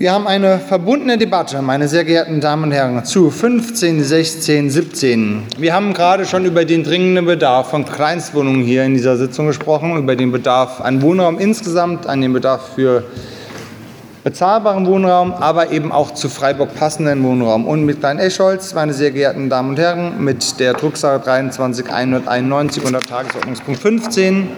Wir haben eine verbundene Debatte, meine sehr geehrten Damen und Herren, zu 15, 16, 17. Wir haben gerade schon über den dringenden Bedarf von Kleinstwohnungen hier in dieser Sitzung gesprochen, über den Bedarf an Wohnraum insgesamt, an den Bedarf für bezahlbaren Wohnraum, aber eben auch zu Freiburg passenden Wohnraum. Und mit Klein-Eschholz, meine sehr geehrten Damen und Herren, mit der Drucksache 23191 unter Tagesordnungspunkt 15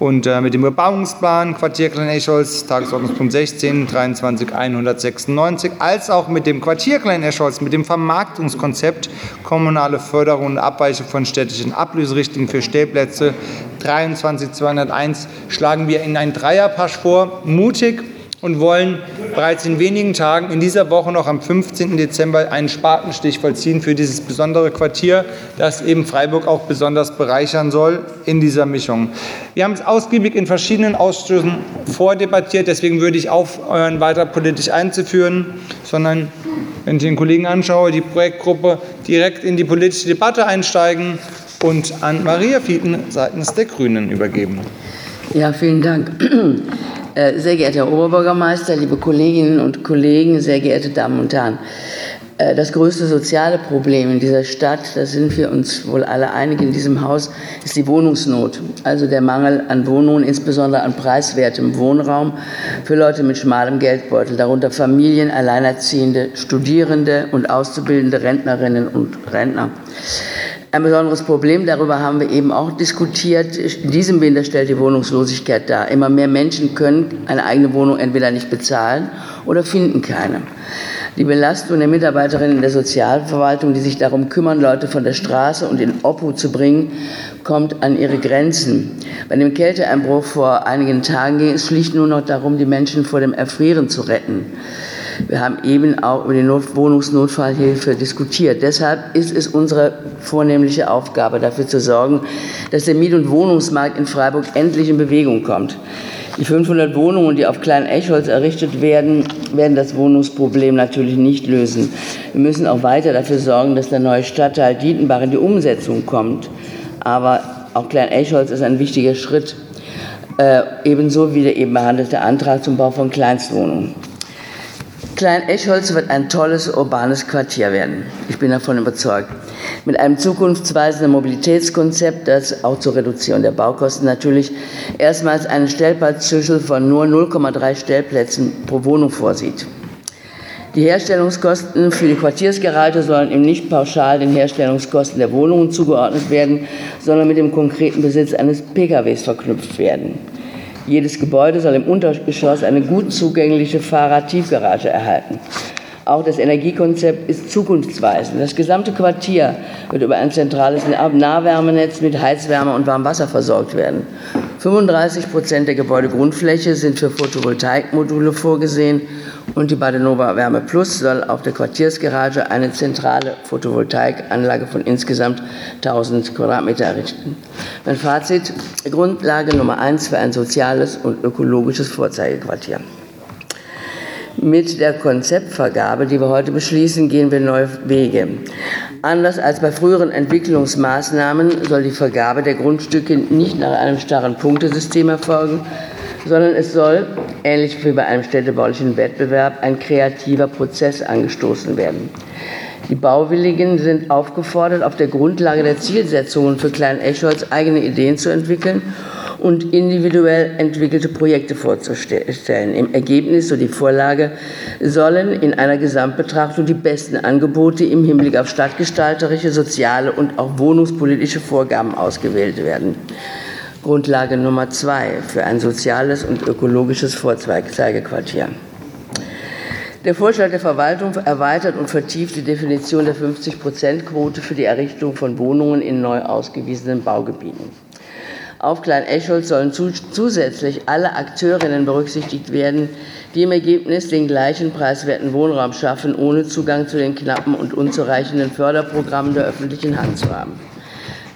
und äh, mit dem Bebauungsplan Quartier Klein-Eschholz, Tagesordnungspunkt 16, 23196, als auch mit dem Quartier Klein-Eschholz, mit dem Vermarktungskonzept kommunale Förderung und Abweichung von städtischen Ablöserichtlinien für Stellplätze 23201 schlagen wir in ein Dreierpasch vor, mutig und wollen bereits in wenigen Tagen in dieser Woche noch am 15. Dezember einen Spatenstich vollziehen für dieses besondere Quartier, das eben Freiburg auch besonders bereichern soll in dieser Mischung. Wir haben es ausgiebig in verschiedenen Ausschüssen vordebattiert, deswegen würde ich aufhören, weiter politisch einzuführen, sondern wenn ich den Kollegen anschaue, die Projektgruppe direkt in die politische Debatte einsteigen und an Maria Fieten seitens der Grünen übergeben. Ja, vielen Dank. Äh, sehr geehrter Herr Oberbürgermeister, liebe Kolleginnen und Kollegen, sehr geehrte Damen und Herren. Äh, das größte soziale Problem in dieser Stadt, da sind wir uns wohl alle einig in diesem Haus, ist die Wohnungsnot. Also der Mangel an Wohnungen, insbesondere an preiswertem Wohnraum für Leute mit schmalem Geldbeutel, darunter Familien, Alleinerziehende, Studierende und auszubildende Rentnerinnen und Rentner ein besonderes Problem. Darüber haben wir eben auch diskutiert. In diesem Winter stellt die Wohnungslosigkeit dar. Immer mehr Menschen können eine eigene Wohnung entweder nicht bezahlen oder finden keine. Die Belastung der Mitarbeiterinnen der Sozialverwaltung, die sich darum kümmern, Leute von der Straße und in Obhut zu bringen, kommt an ihre Grenzen. Bei dem Kälteeinbruch vor einigen Tagen ging es schlicht nur noch darum, die Menschen vor dem Erfrieren zu retten. Wir haben eben auch über die Wohnungsnotfallhilfe diskutiert. Deshalb ist es unsere vornehmliche Aufgabe, dafür zu sorgen, dass der Miet- und Wohnungsmarkt in Freiburg endlich in Bewegung kommt. Die 500 Wohnungen, die auf Klein Echholz errichtet werden, werden das Wohnungsproblem natürlich nicht lösen. Wir müssen auch weiter dafür sorgen, dass der neue Stadtteil Dietenbach in die Umsetzung kommt. Aber auch Klein Echholz ist ein wichtiger Schritt, äh, ebenso wie der eben behandelte Antrag zum Bau von Kleinstwohnungen. Klein-Eschholz wird ein tolles urbanes Quartier werden. Ich bin davon überzeugt. Mit einem zukunftsweisenden Mobilitätskonzept, das auch zur Reduzierung der Baukosten natürlich erstmals einen Stellplatzschlüssel von nur 0,3 Stellplätzen pro Wohnung vorsieht. Die Herstellungskosten für die Quartiersgarage sollen ihm nicht pauschal den Herstellungskosten der Wohnungen zugeordnet werden, sondern mit dem konkreten Besitz eines PKWs verknüpft werden. Jedes Gebäude soll im Untergeschoss eine gut zugängliche Fahrradtiefgarage erhalten. Auch das Energiekonzept ist zukunftsweisend. Das gesamte Quartier wird über ein zentrales Nahwärmenetz mit Heizwärme und Warmwasser versorgt werden. 35 Prozent der Gebäudegrundfläche sind für Photovoltaikmodule vorgesehen und die Badenova Wärme Plus soll auf der Quartiersgarage eine zentrale Photovoltaikanlage von insgesamt 1000 Quadratmeter errichten. Mein Fazit, Grundlage Nummer eins für ein soziales und ökologisches Vorzeigequartier. Mit der Konzeptvergabe, die wir heute beschließen, gehen wir neue Wege. Anders als bei früheren Entwicklungsmaßnahmen soll die Vergabe der Grundstücke nicht nach einem starren Punktesystem erfolgen, sondern es soll, ähnlich wie bei einem städtebaulichen Wettbewerb, ein kreativer Prozess angestoßen werden. Die Bauwilligen sind aufgefordert, auf der Grundlage der Zielsetzungen für Klein Eschholz eigene Ideen zu entwickeln und individuell entwickelte Projekte vorzustellen. Im Ergebnis, so die Vorlage, sollen in einer Gesamtbetrachtung die besten Angebote im Hinblick auf stadtgestalterische, soziale und auch wohnungspolitische Vorgaben ausgewählt werden. Grundlage Nummer zwei für ein soziales und ökologisches Vorzeigequartier. Der Vorschlag der Verwaltung erweitert und vertieft die Definition der 50-Prozent-Quote für die Errichtung von Wohnungen in neu ausgewiesenen Baugebieten. Auf Klein Eschholz sollen zusätzlich alle Akteurinnen berücksichtigt werden, die im Ergebnis den gleichen preiswerten Wohnraum schaffen, ohne Zugang zu den knappen und unzureichenden Förderprogrammen der öffentlichen Hand zu haben.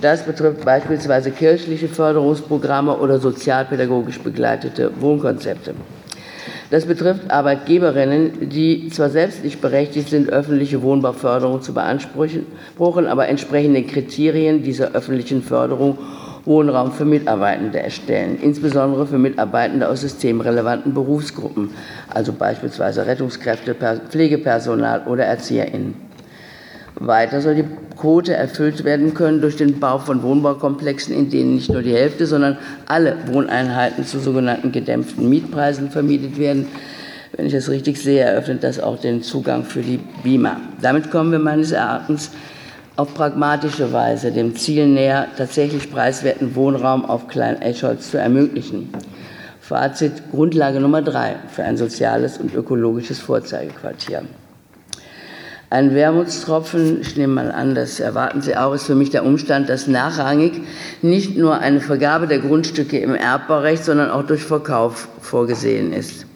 Das betrifft beispielsweise kirchliche Förderungsprogramme oder sozialpädagogisch begleitete Wohnkonzepte. Das betrifft Arbeitgeberinnen, die zwar selbst nicht berechtigt sind, öffentliche Wohnbauförderung zu beanspruchen, aber entsprechend den Kriterien dieser öffentlichen Förderung Wohnraum für Mitarbeitende erstellen, insbesondere für Mitarbeitende aus systemrelevanten Berufsgruppen, also beispielsweise Rettungskräfte, Pflegepersonal oder ErzieherInnen. Weiter soll die Quote erfüllt werden können durch den Bau von Wohnbaukomplexen, in denen nicht nur die Hälfte, sondern alle Wohneinheiten zu sogenannten gedämpften Mietpreisen vermietet werden. Wenn ich das richtig sehe, eröffnet das auch den Zugang für die BIMA. Damit kommen wir meines Erachtens auf pragmatische Weise dem Ziel näher, tatsächlich preiswerten Wohnraum auf Klein-Eschholz zu ermöglichen. Fazit Grundlage Nummer drei für ein soziales und ökologisches Vorzeigequartier. Ein Wermutstropfen, ich nehme mal an, das erwarten Sie auch, ist für mich der Umstand, dass nachrangig nicht nur eine Vergabe der Grundstücke im Erbbaurecht, sondern auch durch Verkauf vorgesehen ist.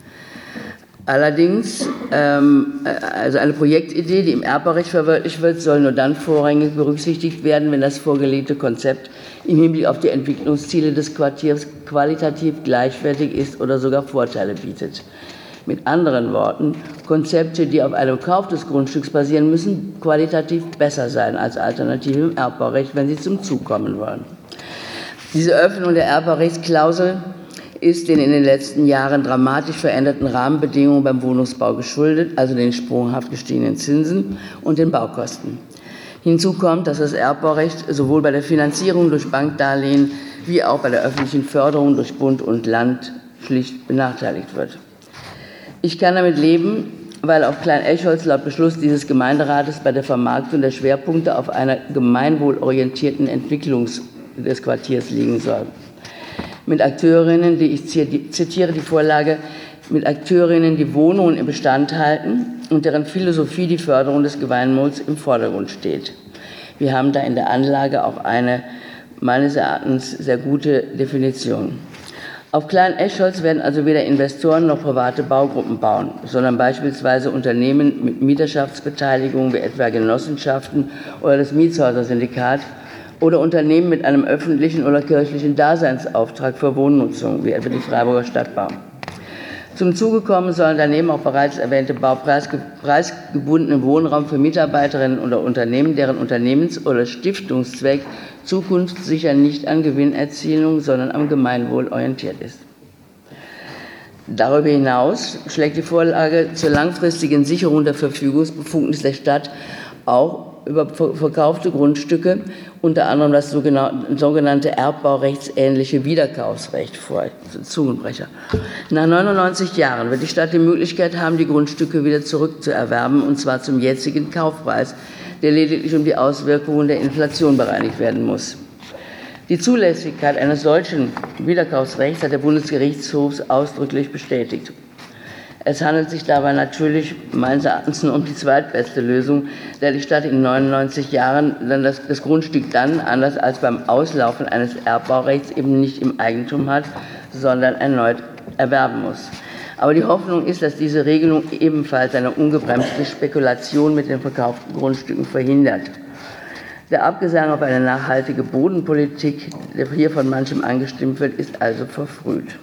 Allerdings, ähm, also eine Projektidee, die im Erbaurecht verwirklicht wird, soll nur dann vorrangig berücksichtigt werden, wenn das vorgelegte Konzept im Hinblick auf die Entwicklungsziele des Quartiers qualitativ gleichwertig ist oder sogar Vorteile bietet. Mit anderen Worten, Konzepte, die auf einem Kauf des Grundstücks basieren, müssen qualitativ besser sein als Alternative im Erbbaurecht, wenn sie zum Zug kommen wollen. Diese Öffnung der Erbbaurechtsklausel ist den in den letzten Jahren dramatisch veränderten Rahmenbedingungen beim Wohnungsbau geschuldet, also den sprunghaft gestiegenen Zinsen und den Baukosten. Hinzu kommt, dass das Erbbaurecht sowohl bei der Finanzierung durch Bankdarlehen wie auch bei der öffentlichen Förderung durch Bund und Land schlicht benachteiligt wird. Ich kann damit leben, weil auf Klein-Eschholz laut Beschluss dieses Gemeinderates bei der Vermarktung der Schwerpunkte auf einer gemeinwohlorientierten Entwicklung des Quartiers liegen soll mit Akteurinnen, die ich zitiere die Vorlage, mit Akteurinnen, die Wohnungen im Bestand halten und deren Philosophie die Förderung des Gemeinwohls im Vordergrund steht. Wir haben da in der Anlage auch eine meines Erachtens sehr gute Definition. Auf Klein Eschholz werden also weder Investoren noch private Baugruppen bauen, sondern beispielsweise Unternehmen mit Mieterschaftsbeteiligung wie etwa Genossenschaften oder das Mietshäuser-Syndikat oder Unternehmen mit einem öffentlichen oder kirchlichen Daseinsauftrag für Wohnnutzung, wie etwa die Freiburger Stadtbau. Zum Zuge kommen sollen daneben auch bereits erwähnte baupreisgebundene Wohnraum für Mitarbeiterinnen oder Unternehmen, deren Unternehmens- oder Stiftungszweck zukunftssicher nicht an Gewinnerzielung, sondern am Gemeinwohl orientiert ist. Darüber hinaus schlägt die Vorlage zur langfristigen Sicherung der Verfügungsbefugnis der Stadt auch über verkaufte Grundstücke, unter anderem das sogenannte erbbaurechtsähnliche Wiederkaufsrecht vor. Zungenbrecher. Nach 99 Jahren wird die Stadt die Möglichkeit haben, die Grundstücke wieder zurückzuerwerben, und zwar zum jetzigen Kaufpreis, der lediglich um die Auswirkungen der Inflation bereinigt werden muss. Die Zulässigkeit eines solchen Wiederkaufsrechts hat der Bundesgerichtshof ausdrücklich bestätigt. Es handelt sich dabei natürlich meines Erachtens nur um die zweitbeste Lösung, da die Stadt in 99 Jahren dann das, das Grundstück dann, anders als beim Auslaufen eines Erbbaurechts, eben nicht im Eigentum hat, sondern erneut erwerben muss. Aber die Hoffnung ist, dass diese Regelung ebenfalls eine ungebremste Spekulation mit den verkauften Grundstücken verhindert. Der Abgesang auf eine nachhaltige Bodenpolitik, der hier von manchem angestimmt wird, ist also verfrüht.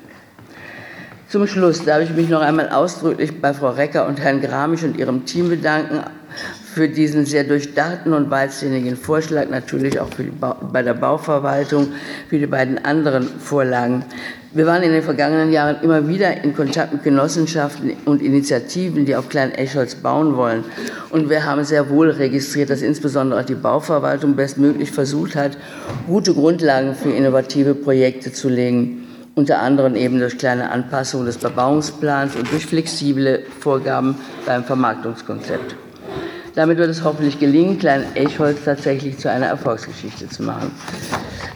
Zum Schluss darf ich mich noch einmal ausdrücklich bei Frau Recker und Herrn Gramisch und ihrem Team bedanken für diesen sehr durchdachten und weitsinnigen Vorschlag, natürlich auch bei der Bauverwaltung, für die beiden anderen Vorlagen. Wir waren in den vergangenen Jahren immer wieder in Kontakt mit Genossenschaften und Initiativen, die auf Klein Eschholz bauen wollen. Und wir haben sehr wohl registriert, dass insbesondere auch die Bauverwaltung bestmöglich versucht hat, gute Grundlagen für innovative Projekte zu legen unter anderem eben durch kleine Anpassungen des Bebauungsplans und durch flexible Vorgaben beim Vermarktungskonzept. Damit wird es hoffentlich gelingen, Klein Eichholz tatsächlich zu einer Erfolgsgeschichte zu machen.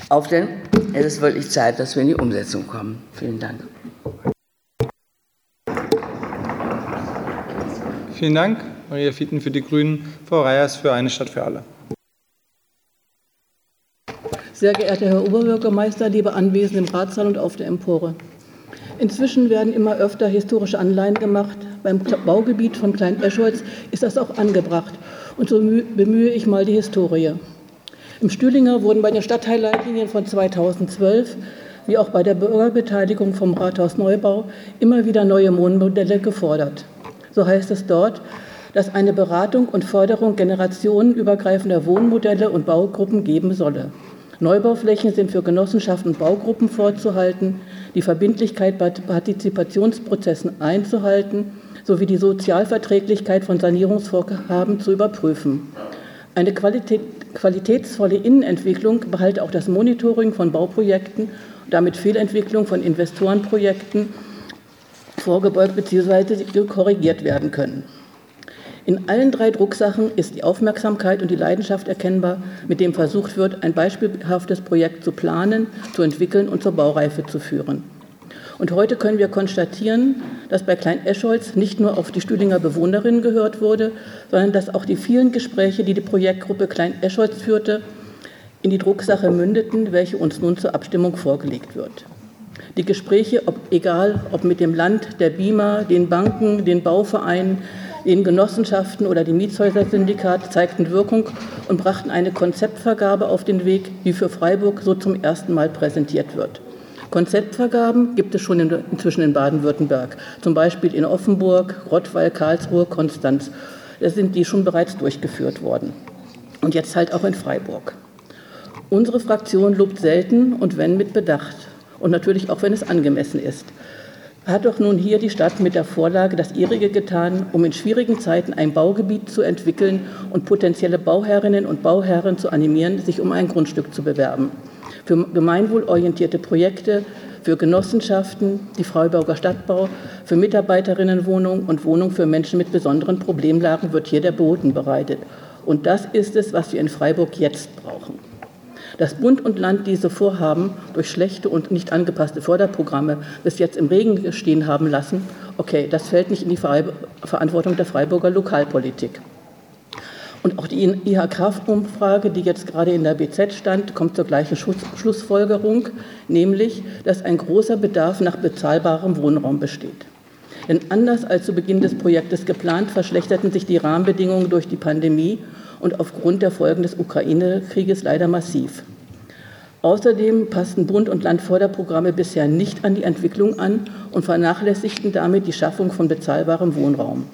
Auf denn es ist wirklich Zeit, dass wir in die Umsetzung kommen. Vielen Dank. Vielen Dank, Maria Fieten für die Grünen, Frau Reyers für eine Stadt für alle. Sehr geehrter Herr Oberbürgermeister, liebe Anwesende im Ratssaal und auf der Empore. Inzwischen werden immer öfter historische Anleihen gemacht. Beim Baugebiet von Klein-Eschholz ist das auch angebracht. Und so bemühe ich mal die Historie. Im Stühlinger wurden bei den Stadtteilleitlinien von 2012 wie auch bei der Bürgerbeteiligung vom Rathaus Neubau immer wieder neue Wohnmodelle gefordert. So heißt es dort, dass eine Beratung und Förderung generationenübergreifender Wohnmodelle und Baugruppen geben solle. Neubauflächen sind für Genossenschaften und Baugruppen vorzuhalten, die Verbindlichkeit bei Partizipationsprozessen einzuhalten sowie die Sozialverträglichkeit von Sanierungsvorhaben zu überprüfen. Eine Qualität, qualitätsvolle Innenentwicklung behalte auch das Monitoring von Bauprojekten und damit Fehlentwicklung von Investorenprojekten vorgebeugt bzw. korrigiert werden können. In allen drei Drucksachen ist die Aufmerksamkeit und die Leidenschaft erkennbar, mit dem versucht wird, ein beispielhaftes Projekt zu planen, zu entwickeln und zur Baureife zu führen. Und heute können wir konstatieren, dass bei Klein Escholz nicht nur auf die Stühlinger Bewohnerinnen gehört wurde, sondern dass auch die vielen Gespräche, die die Projektgruppe Klein Escholz führte, in die Drucksache mündeten, welche uns nun zur Abstimmung vorgelegt wird. Die Gespräche, ob, egal ob mit dem Land, der BIMA, den Banken, den Bauvereinen, den Genossenschaften oder dem Mietshäuser-Syndikat zeigten Wirkung und brachten eine Konzeptvergabe auf den Weg, die für Freiburg so zum ersten Mal präsentiert wird. Konzeptvergaben gibt es schon inzwischen in Baden-Württemberg, zum Beispiel in Offenburg, Rottweil, Karlsruhe, Konstanz. Da sind die schon bereits durchgeführt worden. Und jetzt halt auch in Freiburg. Unsere Fraktion lobt selten und wenn mit Bedacht und natürlich auch wenn es angemessen ist hat doch nun hier die Stadt mit der Vorlage das ihrige getan, um in schwierigen Zeiten ein Baugebiet zu entwickeln und potenzielle Bauherrinnen und Bauherren zu animieren, sich um ein Grundstück zu bewerben. Für gemeinwohlorientierte Projekte, für Genossenschaften, die Freiburger Stadtbau, für Mitarbeiterinnenwohnungen und Wohnungen für Menschen mit besonderen Problemlagen wird hier der Boden bereitet. Und das ist es, was wir in Freiburg jetzt brauchen. Dass Bund und Land diese Vorhaben durch schlechte und nicht angepasste Förderprogramme bis jetzt im Regen stehen haben lassen, okay, das fällt nicht in die Verantwortung der Freiburger Lokalpolitik. Und auch die IHK-Umfrage, die jetzt gerade in der BZ stand, kommt zur gleichen Schlussfolgerung, nämlich, dass ein großer Bedarf nach bezahlbarem Wohnraum besteht. Denn anders als zu Beginn des Projektes geplant, verschlechterten sich die Rahmenbedingungen durch die Pandemie und aufgrund der Folgen des Ukraine-Krieges leider massiv. Außerdem passten Bund- und Landförderprogramme bisher nicht an die Entwicklung an und vernachlässigten damit die Schaffung von bezahlbarem Wohnraum.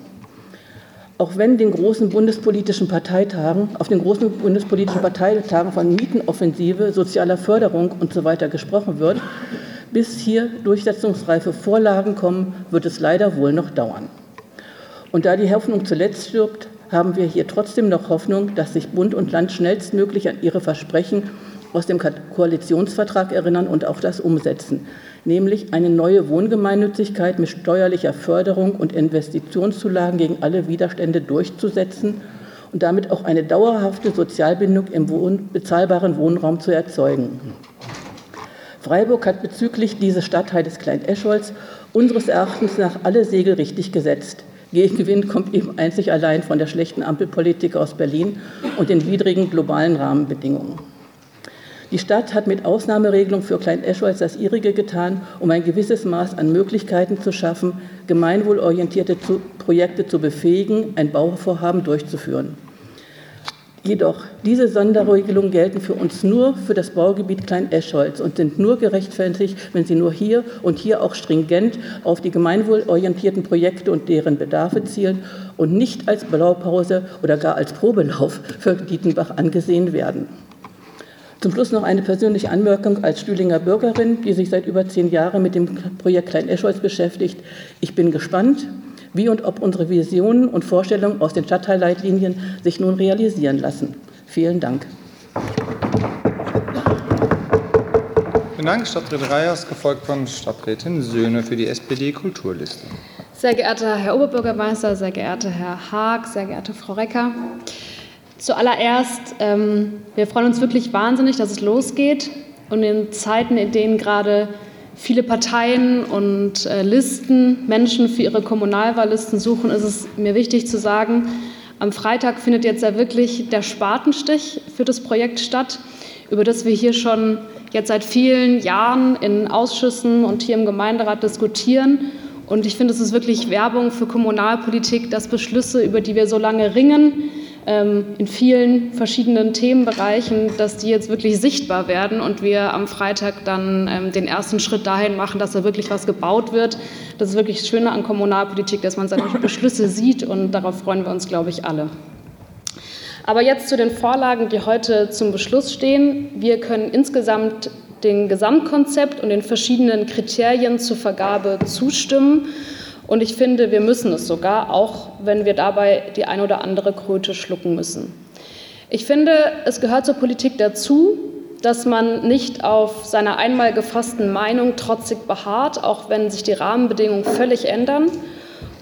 Auch wenn den großen bundespolitischen Parteitagen, auf den großen bundespolitischen Parteitagen von Mietenoffensive, sozialer Förderung usw. So gesprochen wird, bis hier durchsetzungsreife Vorlagen kommen, wird es leider wohl noch dauern. Und da die Hoffnung zuletzt stirbt, haben wir hier trotzdem noch Hoffnung, dass sich Bund und Land schnellstmöglich an ihre Versprechen aus dem Koalitionsvertrag erinnern und auch das umsetzen, nämlich eine neue Wohngemeinnützigkeit mit steuerlicher Förderung und Investitionszulagen gegen alle Widerstände durchzusetzen und damit auch eine dauerhafte Sozialbindung im Wohn bezahlbaren Wohnraum zu erzeugen. Freiburg hat bezüglich dieses Stadtteils Klein-Escholz unseres Erachtens nach alle Segel richtig gesetzt. Gegenwind kommt eben einzig allein von der schlechten Ampelpolitik aus Berlin und den widrigen globalen Rahmenbedingungen. Die Stadt hat mit Ausnahmeregelung für Klein-Eschweiz das ihrige getan, um ein gewisses Maß an Möglichkeiten zu schaffen, gemeinwohlorientierte Projekte zu befähigen, ein Bauvorhaben durchzuführen. Jedoch, diese Sonderregelungen gelten für uns nur für das Baugebiet Klein-Eschholz und sind nur gerechtfertigt, wenn sie nur hier und hier auch stringent auf die gemeinwohlorientierten Projekte und deren Bedarfe zielen und nicht als Blaupause oder gar als Probelauf für Dietenbach angesehen werden. Zum Schluss noch eine persönliche Anmerkung als Stühlinger Bürgerin, die sich seit über zehn Jahren mit dem Projekt Klein-Eschholz beschäftigt. Ich bin gespannt, wie und ob unsere Visionen und Vorstellungen aus den Stadtteilleitlinien sich nun realisieren lassen. Vielen Dank. Vielen Dank, Stadträtin Reyers, gefolgt von Stadträtin Söhne für die SPD-Kulturliste. Sehr geehrter Herr Oberbürgermeister, sehr geehrter Herr Haag, sehr geehrte Frau Recker. Zuallererst, ähm, wir freuen uns wirklich wahnsinnig, dass es losgeht. Und in Zeiten, in denen gerade viele Parteien und äh, Listen Menschen für ihre Kommunalwahllisten suchen, ist es mir wichtig zu sagen, am Freitag findet jetzt ja wirklich der Spatenstich für das Projekt statt, über das wir hier schon jetzt seit vielen Jahren in Ausschüssen und hier im Gemeinderat diskutieren. Und ich finde, es ist wirklich Werbung für Kommunalpolitik, dass Beschlüsse, über die wir so lange ringen, in vielen verschiedenen Themenbereichen, dass die jetzt wirklich sichtbar werden und wir am Freitag dann ähm, den ersten Schritt dahin machen, dass da wirklich was gebaut wird. Das ist wirklich das Schöne an Kommunalpolitik, dass man seine Beschlüsse sieht und darauf freuen wir uns, glaube ich, alle. Aber jetzt zu den Vorlagen, die heute zum Beschluss stehen. Wir können insgesamt dem Gesamtkonzept und den verschiedenen Kriterien zur Vergabe zustimmen. Und ich finde, wir müssen es sogar, auch wenn wir dabei die ein oder andere Kröte schlucken müssen. Ich finde, es gehört zur Politik dazu, dass man nicht auf seiner einmal gefassten Meinung trotzig beharrt, auch wenn sich die Rahmenbedingungen völlig ändern.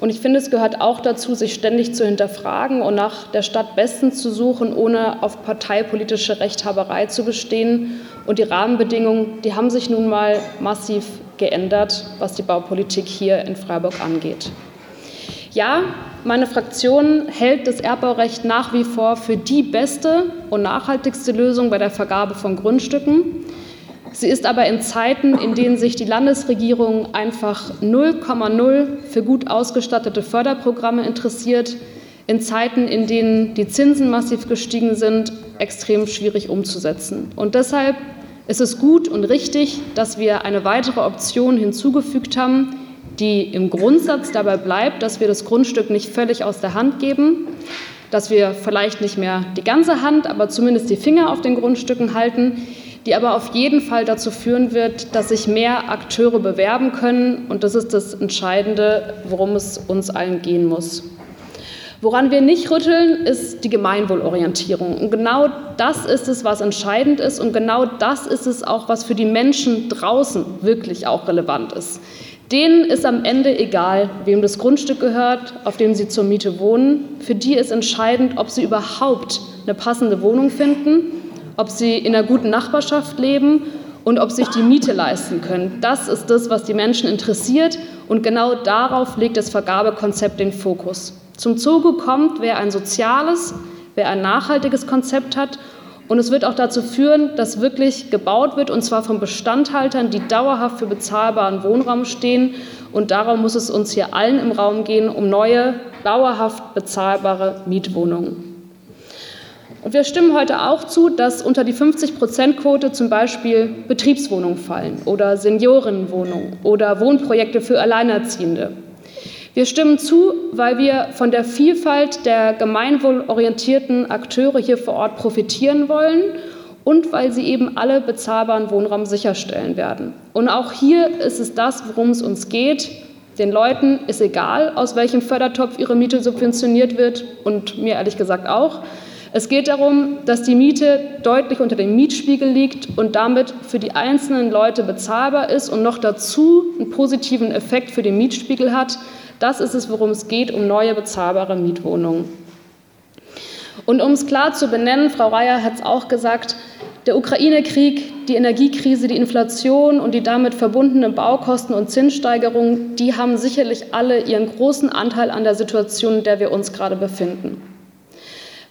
Und ich finde, es gehört auch dazu, sich ständig zu hinterfragen und nach der Stadt Besten zu suchen, ohne auf parteipolitische Rechthaberei zu bestehen. Und die Rahmenbedingungen, die haben sich nun mal massiv geändert, was die Baupolitik hier in Freiburg angeht. Ja, meine Fraktion hält das Erbbaurecht nach wie vor für die beste und nachhaltigste Lösung bei der Vergabe von Grundstücken. Sie ist aber in Zeiten, in denen sich die Landesregierung einfach 0,0 für gut ausgestattete Förderprogramme interessiert, in Zeiten, in denen die Zinsen massiv gestiegen sind, extrem schwierig umzusetzen. Und deshalb ist es gut und richtig, dass wir eine weitere Option hinzugefügt haben, die im Grundsatz dabei bleibt, dass wir das Grundstück nicht völlig aus der Hand geben, dass wir vielleicht nicht mehr die ganze Hand, aber zumindest die Finger auf den Grundstücken halten, die aber auf jeden Fall dazu führen wird, dass sich mehr Akteure bewerben können. Und das ist das Entscheidende, worum es uns allen gehen muss. Woran wir nicht rütteln, ist die Gemeinwohlorientierung. Und genau das ist es, was entscheidend ist. Und genau das ist es auch, was für die Menschen draußen wirklich auch relevant ist. Denen ist am Ende egal, wem das Grundstück gehört, auf dem sie zur Miete wohnen. Für die ist entscheidend, ob sie überhaupt eine passende Wohnung finden ob sie in einer guten Nachbarschaft leben und ob sich die Miete leisten können. Das ist das, was die Menschen interessiert und genau darauf legt das Vergabekonzept den Fokus. Zum Zuge kommt, wer ein soziales, wer ein nachhaltiges Konzept hat und es wird auch dazu führen, dass wirklich gebaut wird, und zwar von Bestandhaltern, die dauerhaft für bezahlbaren Wohnraum stehen. Und darum muss es uns hier allen im Raum gehen, um neue, dauerhaft bezahlbare Mietwohnungen. Und wir stimmen heute auch zu, dass unter die 50-Prozent-Quote zum Beispiel Betriebswohnungen fallen oder Seniorinnenwohnungen oder Wohnprojekte für Alleinerziehende. Wir stimmen zu, weil wir von der Vielfalt der gemeinwohlorientierten Akteure hier vor Ort profitieren wollen und weil sie eben alle bezahlbaren Wohnraum sicherstellen werden. Und auch hier ist es das, worum es uns geht. Den Leuten ist egal, aus welchem Fördertopf ihre Miete subventioniert wird und mir ehrlich gesagt auch. Es geht darum, dass die Miete deutlich unter dem Mietspiegel liegt und damit für die einzelnen Leute bezahlbar ist und noch dazu einen positiven Effekt für den Mietspiegel hat. Das ist es, worum es geht, um neue bezahlbare Mietwohnungen. Und um es klar zu benennen, Frau Reyer hat es auch gesagt, der Ukraine-Krieg, die Energiekrise, die Inflation und die damit verbundenen Baukosten und Zinssteigerungen, die haben sicherlich alle ihren großen Anteil an der Situation, in der wir uns gerade befinden.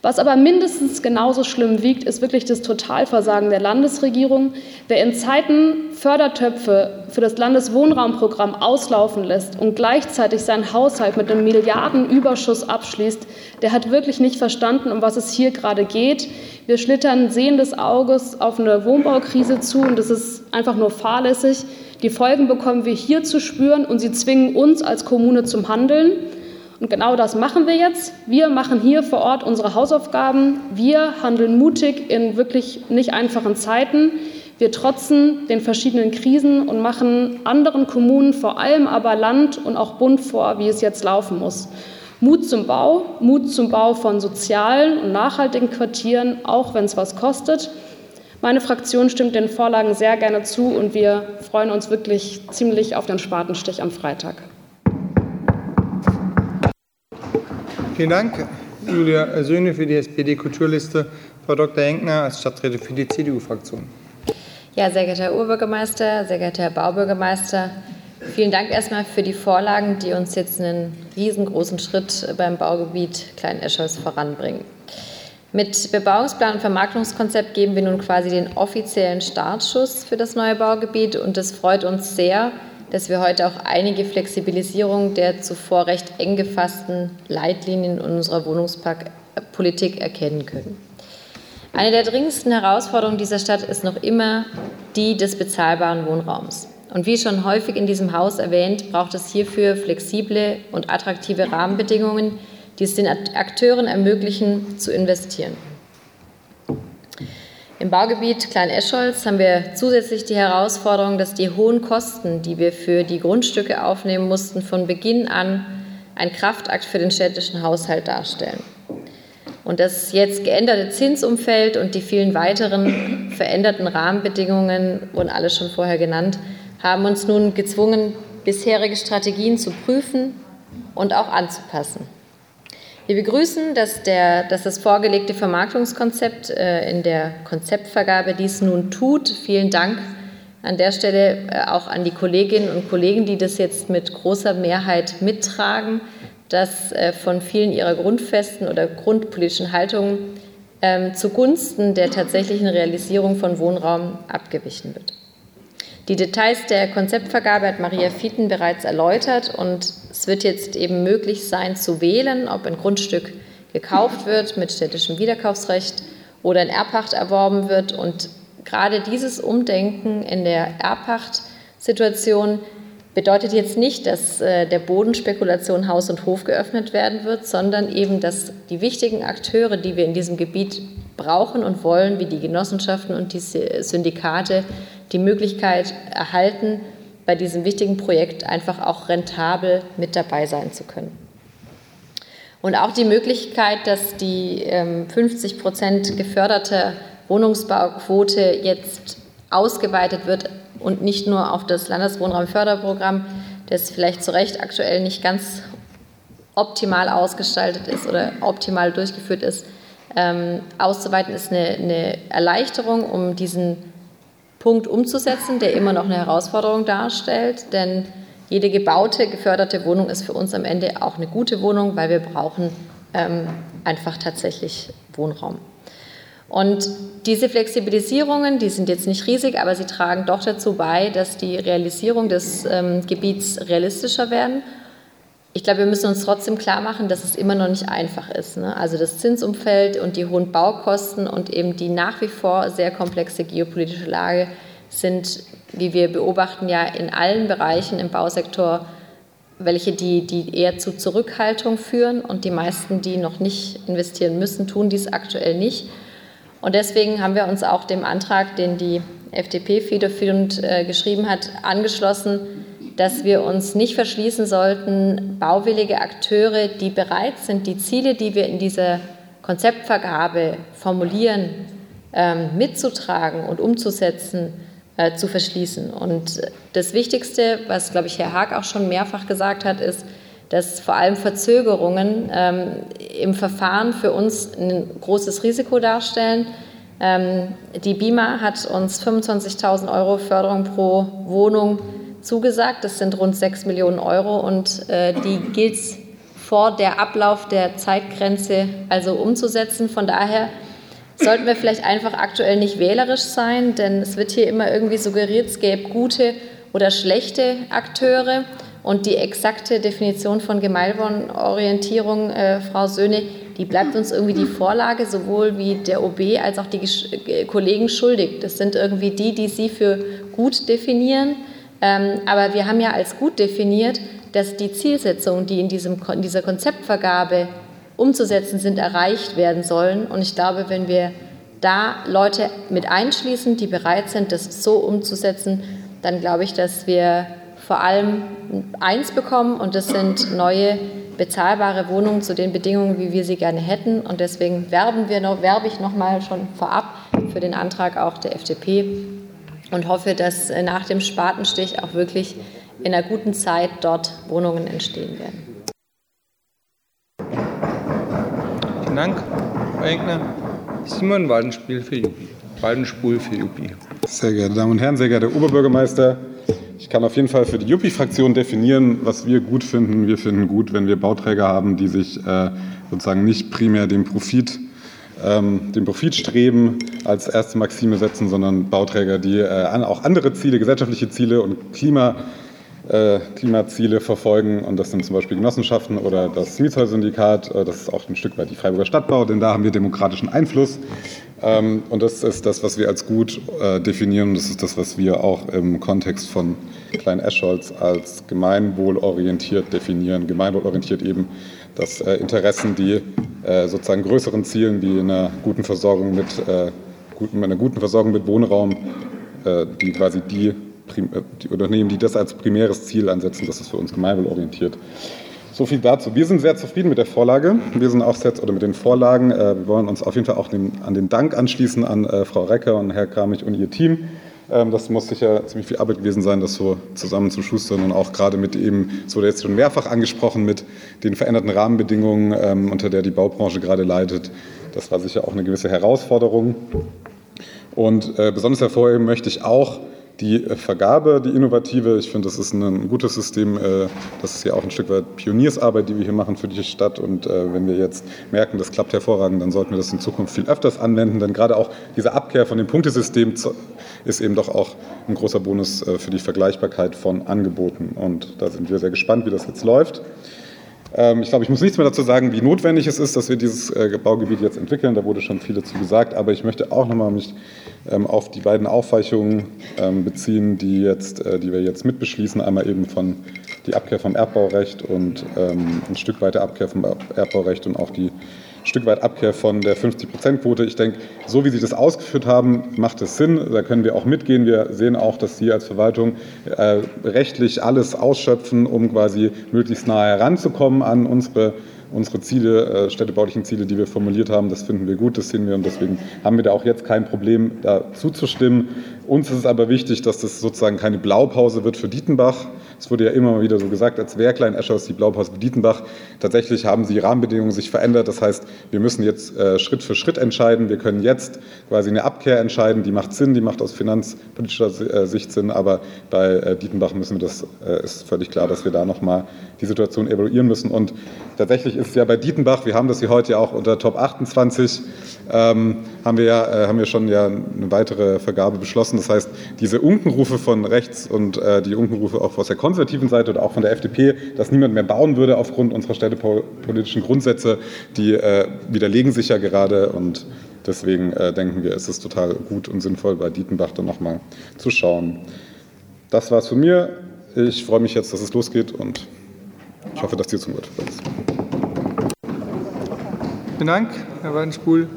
Was aber mindestens genauso schlimm wiegt, ist wirklich das Totalversagen der Landesregierung. Wer in Zeiten Fördertöpfe für das Landeswohnraumprogramm auslaufen lässt und gleichzeitig seinen Haushalt mit einem Milliardenüberschuss abschließt, der hat wirklich nicht verstanden, um was es hier gerade geht. Wir schlittern sehendes Auges auf eine Wohnbaukrise zu und das ist einfach nur fahrlässig. Die Folgen bekommen wir hier zu spüren und sie zwingen uns als Kommune zum Handeln. Und genau das machen wir jetzt. Wir machen hier vor Ort unsere Hausaufgaben. Wir handeln mutig in wirklich nicht einfachen Zeiten. Wir trotzen den verschiedenen Krisen und machen anderen Kommunen, vor allem aber Land und auch Bund vor, wie es jetzt laufen muss. Mut zum Bau, Mut zum Bau von sozialen und nachhaltigen Quartieren, auch wenn es was kostet. Meine Fraktion stimmt den Vorlagen sehr gerne zu und wir freuen uns wirklich ziemlich auf den Spatenstich am Freitag. Vielen Dank, Julia Söhne für die SPD-Kulturliste, Frau Dr. Henkner als Stadträtin für die CDU-Fraktion. Ja, sehr geehrter Herr Urbürgermeister, sehr geehrter Herr Baubürgermeister, vielen Dank erstmal für die Vorlagen, die uns jetzt einen riesengroßen Schritt beim Baugebiet Klein-Escholz voranbringen. Mit Bebauungsplan und Vermarktungskonzept geben wir nun quasi den offiziellen Startschuss für das neue Baugebiet und es freut uns sehr, dass wir heute auch einige Flexibilisierung der zuvor recht eng gefassten Leitlinien unserer Wohnungspolitik erkennen können. Eine der dringendsten Herausforderungen dieser Stadt ist noch immer die des bezahlbaren Wohnraums. Und wie schon häufig in diesem Haus erwähnt, braucht es hierfür flexible und attraktive Rahmenbedingungen, die es den Akteuren ermöglichen, zu investieren. Im Baugebiet Klein-Escholz haben wir zusätzlich die Herausforderung, dass die hohen Kosten, die wir für die Grundstücke aufnehmen mussten, von Beginn an ein Kraftakt für den städtischen Haushalt darstellen. Und das jetzt geänderte Zinsumfeld und die vielen weiteren veränderten Rahmenbedingungen, wurden alle schon vorher genannt, haben uns nun gezwungen, bisherige Strategien zu prüfen und auch anzupassen. Wir begrüßen, dass, der, dass das vorgelegte Vermarktungskonzept äh, in der Konzeptvergabe dies nun tut. Vielen Dank an der Stelle äh, auch an die Kolleginnen und Kollegen, die das jetzt mit großer Mehrheit mittragen, dass äh, von vielen ihrer grundfesten oder grundpolitischen Haltungen ähm, zugunsten der tatsächlichen Realisierung von Wohnraum abgewichen wird. Die Details der Konzeptvergabe hat Maria Fieten bereits erläutert und es wird jetzt eben möglich sein zu wählen, ob ein Grundstück gekauft wird mit städtischem Wiederkaufsrecht oder in Erbpacht erworben wird. Und gerade dieses Umdenken in der Erbpachtsituation bedeutet jetzt nicht, dass äh, der Bodenspekulation Haus und Hof geöffnet werden wird, sondern eben, dass die wichtigen Akteure, die wir in diesem Gebiet brauchen und wollen, wie die Genossenschaften und die Syndikate, die Möglichkeit erhalten, bei diesem wichtigen Projekt einfach auch rentabel mit dabei sein zu können. Und auch die Möglichkeit, dass die 50 ähm, Prozent geförderte Wohnungsbauquote jetzt ausgeweitet wird und nicht nur auf das Landeswohnraumförderprogramm, das vielleicht zu Recht aktuell nicht ganz optimal ausgestaltet ist oder optimal durchgeführt ist, ähm, auszuweiten, ist eine, eine Erleichterung, um diesen Punkt umzusetzen, der immer noch eine Herausforderung darstellt. Denn jede gebaute, geförderte Wohnung ist für uns am Ende auch eine gute Wohnung, weil wir brauchen ähm, einfach tatsächlich Wohnraum. Und diese Flexibilisierungen, die sind jetzt nicht riesig, aber sie tragen doch dazu bei, dass die Realisierung des ähm, Gebiets realistischer werden ich glaube, wir müssen uns trotzdem klar machen, dass es immer noch nicht einfach ist. Ne? Also das Zinsumfeld und die hohen Baukosten und eben die nach wie vor sehr komplexe geopolitische Lage sind, wie wir beobachten, ja in allen Bereichen im Bausektor welche die, die eher zu Zurückhaltung führen und die meisten, die noch nicht investieren müssen, tun dies aktuell nicht. Und deswegen haben wir uns auch dem Antrag, den die FDP federführend äh, geschrieben hat, angeschlossen, dass wir uns nicht verschließen sollten, bauwillige Akteure, die bereit sind, die Ziele, die wir in dieser Konzeptvergabe formulieren, ähm, mitzutragen und umzusetzen, äh, zu verschließen. Und das Wichtigste, was, glaube ich, Herr Haag auch schon mehrfach gesagt hat, ist, dass vor allem Verzögerungen ähm, im Verfahren für uns ein großes Risiko darstellen. Ähm, die BIMA hat uns 25.000 Euro Förderung pro Wohnung zugesagt. Das sind rund 6 Millionen Euro und äh, die gilt es vor der Ablauf der Zeitgrenze also umzusetzen. Von daher sollten wir vielleicht einfach aktuell nicht wählerisch sein, denn es wird hier immer irgendwie suggeriert, es gäbe gute oder schlechte Akteure. Und die exakte Definition von Gemeinwohlorientierung, äh, Frau Söhne, die bleibt uns irgendwie die Vorlage, sowohl wie der OB als auch die Gesch Kollegen schuldig. Das sind irgendwie die, die Sie für gut definieren. Ähm, aber wir haben ja als gut definiert, dass die Zielsetzungen, die in, diesem, in dieser Konzeptvergabe umzusetzen sind, erreicht werden sollen. Und ich glaube, wenn wir da Leute mit einschließen, die bereit sind, das so umzusetzen, dann glaube ich, dass wir vor allem eins bekommen und das sind neue bezahlbare Wohnungen zu den Bedingungen, wie wir sie gerne hätten. Und deswegen werben wir noch, werbe ich noch mal schon vorab für den Antrag auch der FDP und hoffe, dass äh, nach dem Spatenstich auch wirklich in einer guten Zeit dort Wohnungen entstehen werden. Vielen Dank, Frau Enkner. Simon Waldenspiel für Juppie. Waldenspul für Juppie. Sehr geehrte Damen und Herren, sehr geehrter Oberbürgermeister, ich kann auf jeden Fall für die Juppie-Fraktion definieren, was wir gut finden. Wir finden gut, wenn wir Bauträger haben, die sich äh, sozusagen nicht primär dem Profit ähm, den Profitstreben als erste Maxime setzen, sondern Bauträger, die äh, auch andere Ziele, gesellschaftliche Ziele und Klima, äh, Klimaziele verfolgen. Und das sind zum Beispiel Genossenschaften oder das Mietshäuser-Syndikat. Äh, das ist auch ein Stück weit die Freiburger Stadtbau, denn da haben wir demokratischen Einfluss. Ähm, und das ist das, was wir als gut äh, definieren. Das ist das, was wir auch im Kontext von Klein Escholz als gemeinwohlorientiert definieren. Gemeinwohlorientiert eben dass äh, Interessen, die äh, sozusagen größeren Zielen wie einer guten Versorgung mit, äh, einer guten Versorgung mit Wohnraum, die quasi die, die, Unternehmen, die das als primäres Ziel ansetzen, das ist für uns gemeinwohlorientiert. So viel dazu. Wir sind sehr zufrieden mit der Vorlage. Wir sind auch sehr, oder mit den Vorlagen. Wir wollen uns auf jeden Fall auch an den Dank anschließen an Frau Recker und Herr Kramich und ihr Team das muss sicher ziemlich viel Arbeit gewesen sein, das so zusammen zu schustern und auch gerade mit eben, es wurde jetzt schon mehrfach angesprochen, mit den veränderten Rahmenbedingungen, ähm, unter der die Baubranche gerade leidet. Das war sicher auch eine gewisse Herausforderung. Und äh, besonders hervorheben möchte ich auch, die äh, Vergabe, die innovative, ich finde, das ist ein gutes System. Äh, das ist ja auch ein Stück weit Pioniersarbeit, die wir hier machen für die Stadt. Und äh, wenn wir jetzt merken, das klappt hervorragend, dann sollten wir das in Zukunft viel öfters anwenden. Denn gerade auch diese Abkehr von dem Punktesystem ist eben doch auch ein großer Bonus für die Vergleichbarkeit von Angeboten. Und da sind wir sehr gespannt, wie das jetzt läuft. Ähm, ich glaube, ich muss nichts mehr dazu sagen, wie notwendig es ist, dass wir dieses äh, Baugebiet jetzt entwickeln. Da wurde schon viel dazu gesagt. Aber ich möchte auch nochmal mich ähm, auf die beiden Aufweichungen ähm, beziehen, die, jetzt, äh, die wir jetzt mitbeschließen. Einmal eben von die Abkehr vom Erbbaurecht und ein Stück weiter Abkehr vom Erbbaurecht und auch die Stück weit Abkehr von der 50-Prozent-Quote. Ich denke, so wie Sie das ausgeführt haben, macht es Sinn. Da können wir auch mitgehen. Wir sehen auch, dass Sie als Verwaltung äh, rechtlich alles ausschöpfen, um quasi möglichst nahe heranzukommen an unsere unsere Ziele, äh, städtebaulichen Ziele, die wir formuliert haben, das finden wir gut, das sehen wir und deswegen haben wir da auch jetzt kein Problem, da zuzustimmen. Uns ist es aber wichtig, dass das sozusagen keine Blaupause wird für Dietenbach. Es wurde ja immer wieder so gesagt, als wäre Klein Eschers die Blaupause Dietenbach. Tatsächlich haben die Rahmenbedingungen sich verändert. Das heißt, wir müssen jetzt äh, Schritt für Schritt entscheiden. Wir können jetzt quasi eine Abkehr entscheiden, die macht Sinn, die macht aus finanzpolitischer äh, Sicht Sinn. Aber bei äh, Dietenbach müssen wir das, äh, ist völlig klar, dass wir da nochmal die Situation evaluieren müssen. Und tatsächlich ist ja bei Dietenbach, wir haben das hier heute ja auch unter Top 28, ähm, haben, wir ja, äh, haben wir schon ja eine weitere Vergabe beschlossen. Das heißt, diese Unkenrufe von rechts und äh, die Unkenrufe auch aus der konservativen Seite oder auch von der FDP, dass niemand mehr bauen würde aufgrund unserer städtepolitischen Grundsätze, die äh, widerlegen sich ja gerade und deswegen äh, denken wir, es ist total gut und sinnvoll, bei Dietenbach dann nochmal zu schauen. Das war es von mir. Ich freue mich jetzt, dass es losgeht und ich hoffe, dass die zum Wort Vielen Dank, Herr Weidenspul.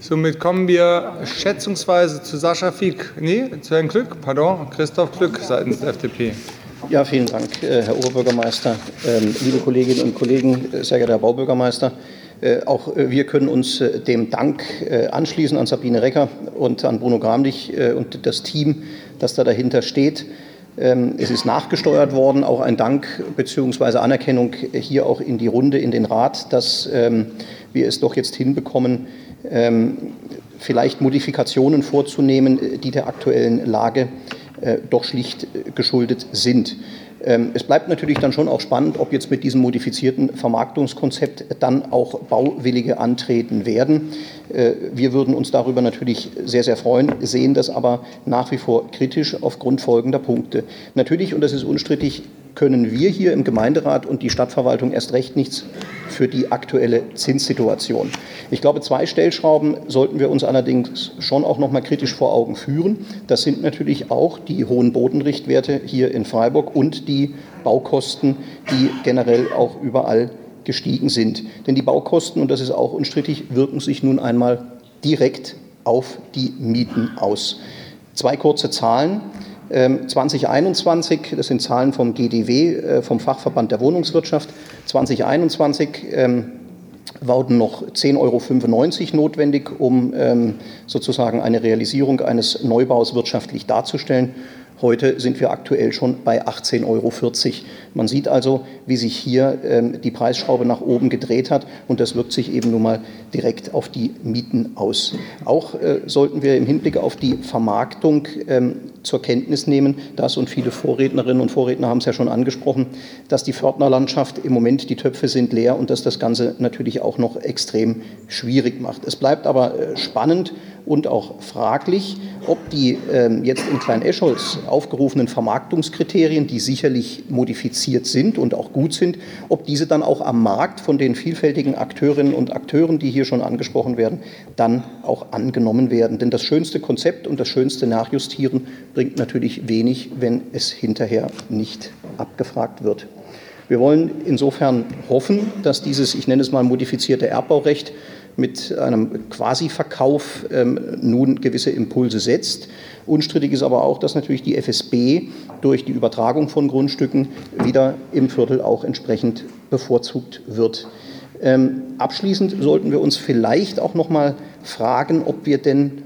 Somit kommen wir schätzungsweise zu Sascha Fieck. Nee, zu Herrn Glück, pardon, Christoph Glück seitens der FDP. Ja, vielen Dank, äh, Herr Oberbürgermeister, ähm, liebe Kolleginnen und Kollegen, äh, sehr geehrter Herr Baubürgermeister. Äh, auch wir können uns dem Dank anschließen an Sabine Recker und an Bruno Gramlich und das Team, das da dahinter steht. Ähm, es ist nachgesteuert worden, auch ein Dank bzw. Anerkennung hier auch in die Runde, in den Rat, dass ähm, wir es doch jetzt hinbekommen, vielleicht Modifikationen vorzunehmen, die der aktuellen Lage äh, doch schlicht äh, geschuldet sind. Ähm, es bleibt natürlich dann schon auch spannend, ob jetzt mit diesem modifizierten Vermarktungskonzept dann auch Bauwillige antreten werden. Äh, wir würden uns darüber natürlich sehr, sehr freuen, sehen das aber nach wie vor kritisch aufgrund folgender Punkte. Natürlich, und das ist unstrittig, können wir hier im Gemeinderat und die Stadtverwaltung erst recht nichts für die aktuelle Zinssituation. Ich glaube, zwei Stellschrauben sollten wir uns allerdings schon auch noch mal kritisch vor Augen führen. Das sind natürlich auch die hohen Bodenrichtwerte hier in Freiburg und die Baukosten, die generell auch überall gestiegen sind. Denn die Baukosten, und das ist auch unstrittig, wirken sich nun einmal direkt auf die Mieten aus. Zwei kurze Zahlen. 2021, ähm, das sind Zahlen vom GDW, äh, vom Fachverband der Wohnungswirtschaft, 2021 ähm, wurden noch 10,95 Euro notwendig, um ähm, sozusagen eine Realisierung eines Neubaus wirtschaftlich darzustellen. Heute sind wir aktuell schon bei 18,40 Euro. Man sieht also, wie sich hier die Preisschraube nach oben gedreht hat und das wirkt sich eben nun mal direkt auf die Mieten aus. Auch äh, sollten wir im Hinblick auf die Vermarktung zur Kenntnis nehmen, dass, und viele Vorrednerinnen und Vorredner haben es ja schon angesprochen, dass die Pförtnerlandschaft im Moment, die Töpfe sind leer und dass das Ganze natürlich auch noch extrem schwierig macht. Es bleibt aber äh, spannend und auch fraglich, ob die ähm, jetzt in Klein-Escholz aufgerufenen Vermarktungskriterien, die sicherlich modifiziert sind und auch gut sind, ob diese dann auch am Markt von den vielfältigen Akteurinnen und Akteuren, die hier schon angesprochen werden, dann auch angenommen werden. Denn das schönste Konzept und das schönste Nachjustieren bringt natürlich wenig, wenn es hinterher nicht abgefragt wird. Wir wollen insofern hoffen, dass dieses, ich nenne es mal modifizierte Erbbaurecht, mit einem Quasi-Verkauf ähm, nun gewisse Impulse setzt. Unstrittig ist aber auch, dass natürlich die FSB durch die Übertragung von Grundstücken wieder im Viertel auch entsprechend bevorzugt wird. Ähm, abschließend sollten wir uns vielleicht auch noch mal fragen, ob wir denn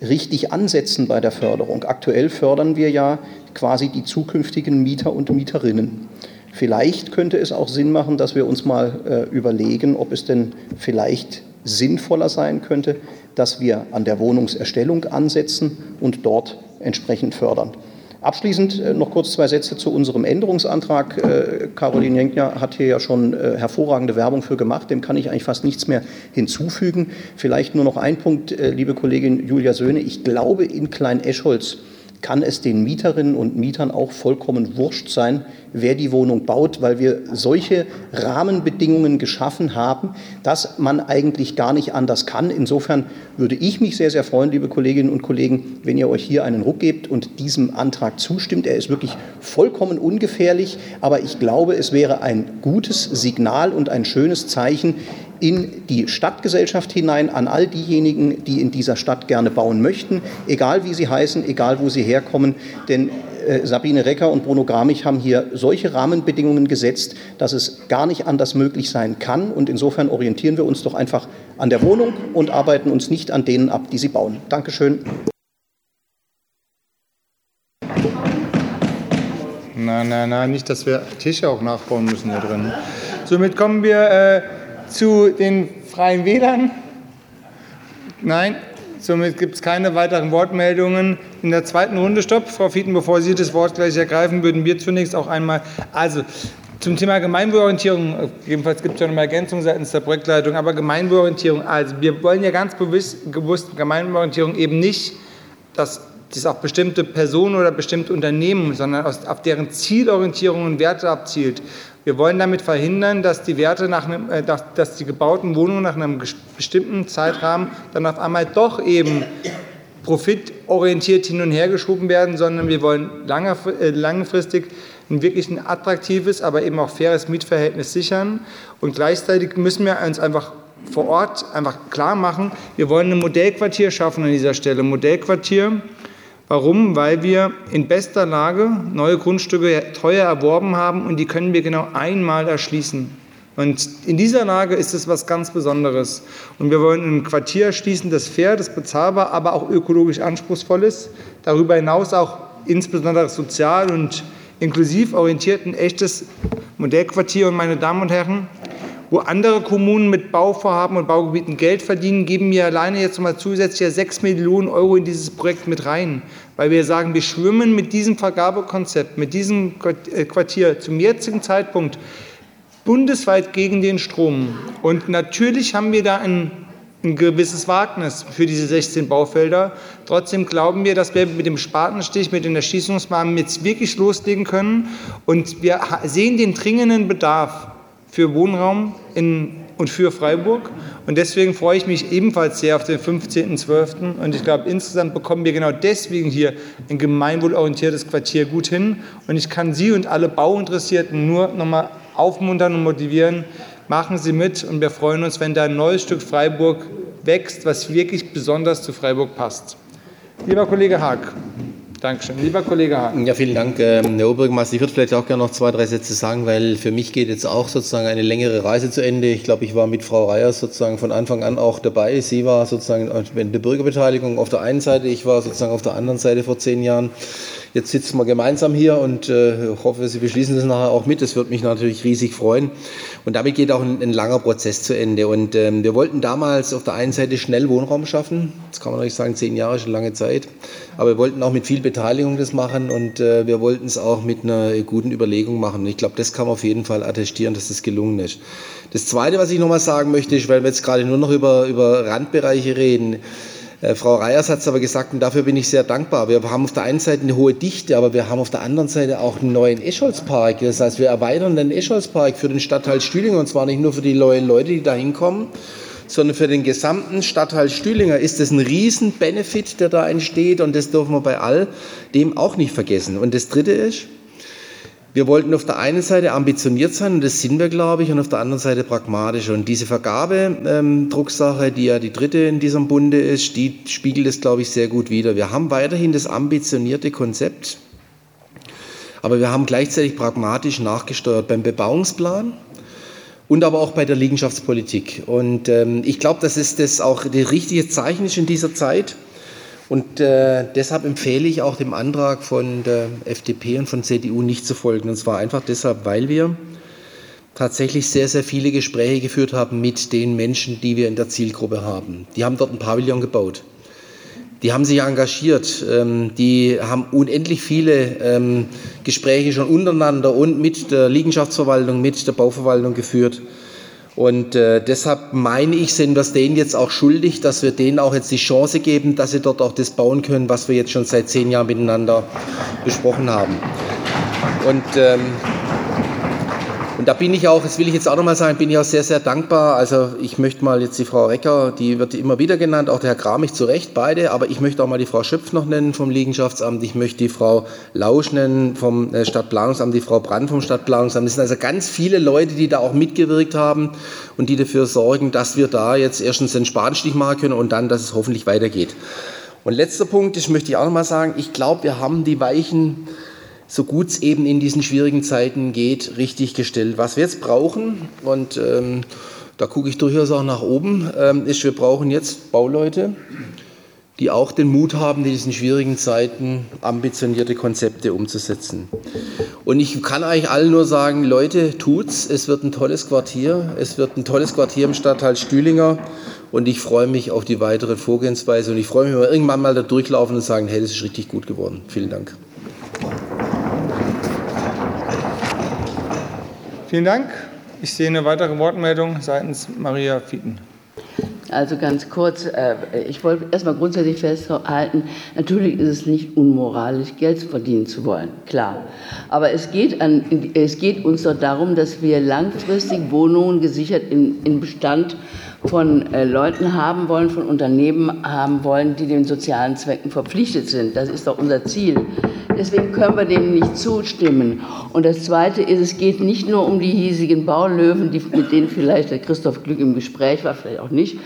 richtig ansetzen bei der Förderung. Aktuell fördern wir ja quasi die zukünftigen Mieter und Mieterinnen. Vielleicht könnte es auch Sinn machen, dass wir uns mal äh, überlegen, ob es denn vielleicht sinnvoller sein könnte, dass wir an der Wohnungserstellung ansetzen und dort entsprechend fördern. Abschließend äh, noch kurz zwei Sätze zu unserem Änderungsantrag. Äh, Caroline Jenkner hat hier ja schon äh, hervorragende Werbung für gemacht. Dem kann ich eigentlich fast nichts mehr hinzufügen. Vielleicht nur noch ein Punkt, liebe Kollegin Julia Söhne. Ich glaube, in Klein-Eschholz kann es den Mieterinnen und Mietern auch vollkommen wurscht sein, wer die Wohnung baut, weil wir solche Rahmenbedingungen geschaffen haben, dass man eigentlich gar nicht anders kann. Insofern würde ich mich sehr, sehr freuen, liebe Kolleginnen und Kollegen, wenn ihr euch hier einen Ruck gebt und diesem Antrag zustimmt. Er ist wirklich vollkommen ungefährlich, aber ich glaube, es wäre ein gutes Signal und ein schönes Zeichen in die Stadtgesellschaft hinein an all diejenigen, die in dieser Stadt gerne bauen möchten, egal wie sie heißen, egal wo sie herkommen. Denn Sabine Recker und Bruno Gramich haben hier solche Rahmenbedingungen gesetzt, dass es gar nicht anders möglich sein kann. Und insofern orientieren wir uns doch einfach an der Wohnung und arbeiten uns nicht an denen ab, die sie bauen. Dankeschön. Nein, nein, nein, nicht, dass wir Tische auch nachbauen müssen hier drin. Somit kommen wir äh, zu den Freien Wählern. Nein, Somit gibt es keine weiteren Wortmeldungen. In der zweiten Runde Stopp. Frau Fieten, bevor Sie das Wort gleich ergreifen, würden wir zunächst auch einmal, also zum Thema Gemeinwohlorientierung, jedenfalls gibt es ja noch eine Ergänzung seitens der Projektleitung, aber Gemeinwohlorientierung, also wir wollen ja ganz bewusst, bewusst Gemeinwohlorientierung eben nicht, dass dies auf bestimmte Personen oder bestimmte Unternehmen, sondern auf deren Zielorientierung und Werte abzielt. Wir wollen damit verhindern, dass die Werte nach äh, dass die gebauten Wohnungen nach einem bestimmten Zeitrahmen dann auf einmal doch eben profitorientiert hin und her geschoben werden, sondern wir wollen äh, langfristig ein wirklich ein attraktives, aber eben auch faires Mietverhältnis sichern. Und gleichzeitig müssen wir uns einfach vor Ort einfach klar machen, wir wollen ein Modellquartier schaffen an dieser Stelle. Modellquartier, Warum? Weil wir in bester Lage neue Grundstücke teuer erworben haben und die können wir genau einmal erschließen. Und in dieser Lage ist es was ganz Besonderes. Und wir wollen ein Quartier erschließen, das fair, das bezahlbar, aber auch ökologisch anspruchsvoll ist. Darüber hinaus auch insbesondere sozial und inklusiv orientiert ein echtes Modellquartier. Und meine Damen und Herren, wo andere Kommunen mit Bauvorhaben und Baugebieten Geld verdienen, geben wir alleine jetzt mal zusätzlich 6 Millionen Euro in dieses Projekt mit rein, weil wir sagen, wir schwimmen mit diesem Vergabekonzept, mit diesem äh, Quartier zum jetzigen Zeitpunkt bundesweit gegen den Strom. Und natürlich haben wir da ein, ein gewisses Wagnis für diese 16 Baufelder. Trotzdem glauben wir, dass wir mit dem Spatenstich, mit den Erschließungsmaßnahmen jetzt wirklich loslegen können. Und wir sehen den dringenden Bedarf für Wohnraum in, und für Freiburg. Und deswegen freue ich mich ebenfalls sehr auf den 15.12. Und ich glaube, insgesamt bekommen wir genau deswegen hier ein gemeinwohlorientiertes Quartier gut hin. Und ich kann Sie und alle Bauinteressierten nur noch mal aufmuntern und motivieren. Machen Sie mit und wir freuen uns, wenn da ein neues Stück Freiburg wächst, was wirklich besonders zu Freiburg passt. Lieber Kollege Haag. Dankeschön. Lieber Kollege Hahn. Ja, vielen Dank, ähm, Herr Oberbürgermeister. Ich würde vielleicht auch gerne noch zwei, drei Sätze sagen, weil für mich geht jetzt auch sozusagen eine längere Reise zu Ende. Ich glaube, ich war mit Frau Reyers sozusagen von Anfang an auch dabei. Sie war sozusagen in der Bürgerbeteiligung auf der einen Seite, ich war sozusagen auf der anderen Seite vor zehn Jahren. Jetzt sitzen wir gemeinsam hier und äh, hoffe, Sie beschließen das nachher auch mit. Das würde mich natürlich riesig freuen. Und damit geht auch ein, ein langer Prozess zu Ende. Und ähm, wir wollten damals auf der einen Seite schnell Wohnraum schaffen. Das kann man natürlich sagen, zehn Jahre ist eine lange Zeit. Aber wir wollten auch mit viel Beteiligung das machen und äh, wir wollten es auch mit einer guten Überlegung machen. Und ich glaube, das kann man auf jeden Fall attestieren, dass das gelungen ist. Das Zweite, was ich nochmal sagen möchte, ist, weil wir jetzt gerade nur noch über, über Randbereiche reden, äh, Frau Reyers hat es aber gesagt, und dafür bin ich sehr dankbar. Wir haben auf der einen Seite eine hohe Dichte, aber wir haben auf der anderen Seite auch einen neuen Escholzpark. Das heißt, wir erweitern den Escholzpark für den Stadtteil Stühlinger und zwar nicht nur für die neuen Leute, die da hinkommen, sondern für den gesamten Stadtteil Stühlinger ist das ein riesen Benefit, der da entsteht und das dürfen wir bei all dem auch nicht vergessen. Und das Dritte ist, Wir wollten auf der einen Seite ambitioniert sein, und das sind wir, glaube ich, und auf der anderen Seite pragmatisch. Und diese Vergabedrucksache, ähm, die ja die dritte in diesem Bunde ist, die spiegelt es, glaube ich, sehr gut wider. Wir haben weiterhin das ambitionierte Konzept, aber wir haben gleichzeitig pragmatisch nachgesteuert beim Bebauungsplan und aber auch bei der Liegenschaftspolitik. Und ähm, ich glaube, dass es das auch das richtige Zeichen ist in dieser Zeit. Und äh, deshalb empfehle ich auch dem Antrag von der FDP und von CDU nicht zu folgen. Und zwar einfach deshalb, weil wir tatsächlich sehr, sehr viele Gespräche geführt haben mit den Menschen, die wir in der Zielgruppe haben. Die haben dort ein Pavillon gebaut. Die haben sich engagiert. Ähm, die haben unendlich viele ähm, Gespräche schon untereinander und mit der Liegenschaftsverwaltung, mit der Bauverwaltung geführt. Und äh, deshalb meine ich, sind wir es denen jetzt auch schuldig, dass wir denen auch jetzt die Chance geben, dass sie dort auch das bauen können, was wir jetzt schon seit zehn Jahren miteinander besprochen haben. Und ähm, und da bin ich auch, das will ich jetzt auch nochmal sagen, bin ich auch sehr, sehr dankbar. Also ich möchte mal jetzt die Frau Recker, die wird immer wieder genannt, auch der Herr Kramich zu Recht, beide, aber ich möchte auch mal die Frau Schöpf noch nennen vom Liegenschaftsamt, ich möchte die Frau Lausch nennen vom äh, Stadtplanungsamt, die Frau Brand vom Stadtplanungsamt. Das sind also ganz viele Leute, die da auch mitgewirkt haben und die dafür sorgen, dass wir da jetzt erstens den Spatenstich machen können und dann, dass es hoffentlich weitergeht. Und letzter Punkt, das möchte ich auch nochmal sagen, ich glaube, wir haben die Weichen so gut es eben in diesen schwierigen Zeiten geht, richtig gestellt. Was wir jetzt brauchen, und ähm, da gucke ich durchaus auch nach oben, ähm, ist, wir brauchen jetzt Bauleute, die auch den Mut haben, in diesen schwierigen Zeiten ambitionierte Konzepte umzusetzen. Und ich kann eigentlich allen nur sagen, Leute, tut's. Es wird ein tolles Quartier. Es wird ein tolles Quartier im Stadtteil Stühlinger. Und ich freue mich auf die weitere Vorgehensweise. Und ich freue mich, wenn wir irgendwann mal da durchlaufen und sagen, hey, das ist richtig gut geworden. Vielen Dank. Vielen Dank. Ich sehe eine weitere Wortmeldung seitens Maria Fieten. Also ganz kurz, äh, ich wollte erstmal grundsätzlich festhalten, natürlich ist es nicht unmoralisch, Geld verdienen zu wollen, klar. Aber es geht, an, es geht uns doch darum, dass wir langfristig Wohnungen gesichert in, Bestand von äh, Leuten haben wollen, von Unternehmen haben wollen, die den sozialen Zwecken verpflichtet sind. Das ist doch unser Ziel. Deswegen können wir dem nicht zustimmen. Und das Zweite ist, es geht nicht nur um die hiesigen Baulöwen, die, mit denen vielleicht der Christoph Glück im Gespräch war, vielleicht auch nicht.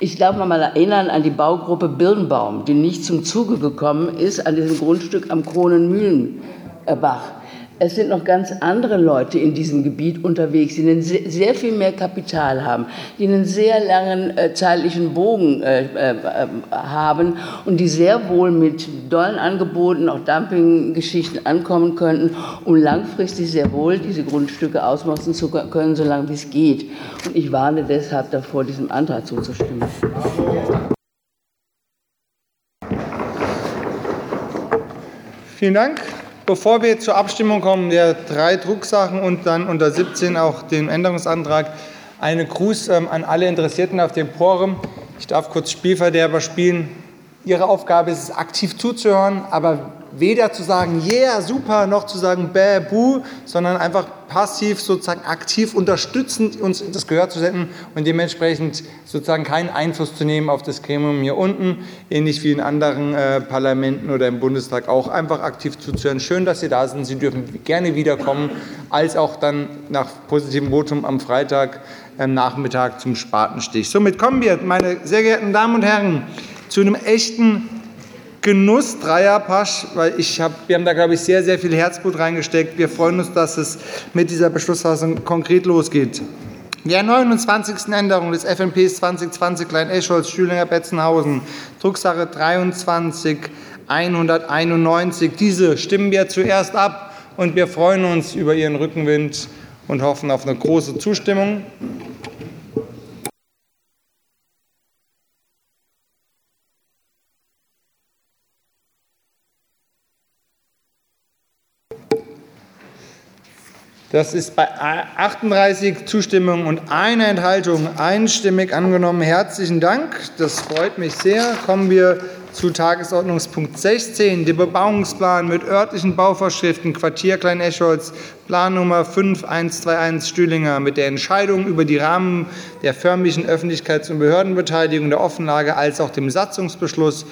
Ich darf mal erinnern an die Baugruppe Birnbaum, die nicht zum Zuge gekommen ist an diesem Grundstück am Kronenmühlenbach es sind noch ganz andere Leute in diesem Gebiet unterwegs, die einen sehr viel mehr Kapital haben, die einen sehr langen äh, zeitlichen Bogen äh, äh, haben und die sehr wohl mit dollen Angeboten, auch Dumpinggeschichten ankommen könnten, um langfristig sehr wohl diese Grundstücke ausnutzen zu können, solange wie es geht. Und ich warne deshalb davor, diesem Antrag zuzustimmen. Vielen Dank. Bevor wir zur Abstimmung kommen, der drei Drucksachen und dann unter 17 auch den Änderungsantrag, eine Gruß ähm, an alle Interessierten auf dem Forum. Ich darf kurz Spielverderber spielen. Ihre Aufgabe ist es, aktiv zuzuhören, aber weder zu sagen, yeah, super, noch zu sagen, bäh, buh, sondern einfach passiv, sozusagen aktiv unterstützend uns das Gehör zu senden und dementsprechend sozusagen keinen Einfluss zu nehmen auf das Gremium hier unten, ähnlich wie in anderen äh, Parlamenten oder im Bundestag auch einfach aktiv zuzuhören. Schön, dass Sie da sind. Sie dürfen gerne wiederkommen, als auch dann nach positivem Votum am Freitag äh, Nachmittag zum Spatenstich. Somit kommen wir, meine sehr geehrten Damen und Herren, zu einem echten Genuss Dreierpasch, weil ich hab, wir haben da, glaube ich, sehr, sehr viel Herzblut reingesteckt. Wir freuen uns, dass es mit dieser Beschlussfassung konkret losgeht. Die 29. Änderung des FNPs 2020 Klein-Eschholz, Stühlinger, Betzenhausen, Drucksache 23 191. Diese stimmen wir zuerst ab und wir freuen uns über Ihren Rückenwind und hoffen auf eine große Zustimmung. Das ist bei 38 Zustimmungen und einer Enthaltung einstimmig angenommen. Herzlichen Dank. Das freut mich sehr. Kommen wir zu Tagesordnungspunkt 16, dem Bebauungsplan mit örtlichen Bauvorschriften Quartier Klein-Escholz, Plannummer 5121 Stühlinger mit der Entscheidung über die Rahmen der förmlichen Öffentlichkeits- und Behördenbeteiligung der Offenlage als auch dem Satzungsbeschluss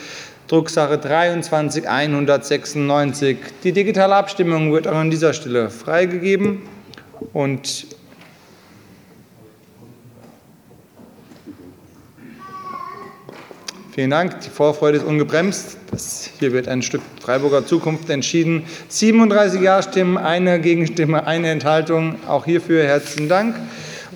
Drucksache 23 196. Die digitale Abstimmung wird auch an dieser Stelle freigegeben und Vielen Dank. Die Vorfreude ist ungebremst. Das, hier wird ein Stück Freiburger Zukunft entschieden. 37 Ja-Stimmen, eine Gegenstimme, eine Enthaltung. Auch hierfür herzlichen Dank.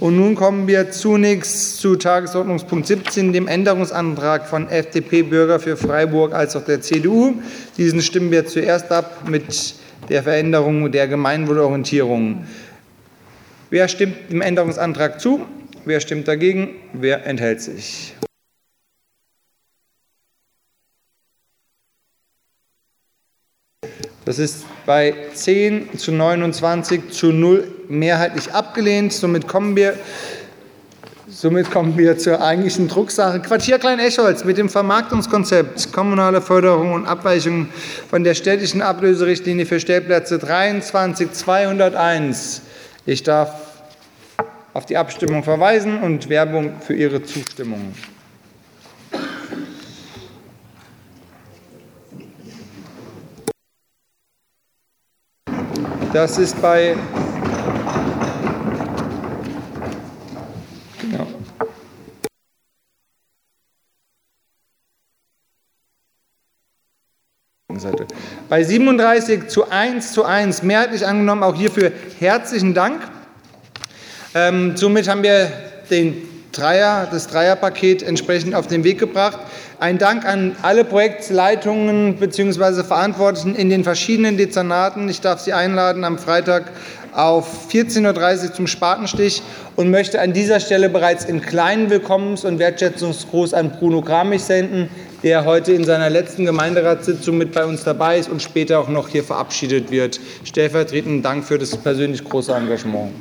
Und nun kommen wir zunächst zu Tagesordnungspunkt 17, dem Änderungsantrag von FDP Bürger für Freiburg als auch der CDU. Diesen stimmen wir zuerst ab mit der Veränderung der Gemeinwohlorientierung. Wer stimmt dem Änderungsantrag zu? Wer stimmt dagegen? Wer enthält sich? Das ist bei 10 zu 29 zu 0 mehrheitlich abgelehnt. Somit kommen wir, somit kommen wir zur eigentlichen Drucksache. Quartier Klein-Eschholz mit dem Vermarktungskonzept kommunale Förderung und Abweichung von der städtischen Ablöserichtlinie für Stellplätze 23201. Ich darf auf die Abstimmung verweisen und Werbung für Ihre Zustimmung. Das ist bei genau. Bei 37 zu 1 zu 1 mehrheitlich angenommen, auch hierfür herzlichen Dank. Ähm, somit haben wir den Dreier, das Dreierpaket entsprechend auf den Weg gebracht. Ein Dank an alle Projektleitungen bzw. Verantwortlichen in den verschiedenen Dezernaten. Ich darf Sie einladen am Freitag auf 14.30 Uhr zum Spatenstich und möchte an dieser Stelle bereits in kleinen Willkommens- und Wertschätzungsgruß an Bruno Gramich senden, der heute in seiner letzten Gemeinderatssitzung mit bei uns dabei ist und später auch noch hier verabschiedet wird. Stellvertretenden Dank für das persönlich große Engagement.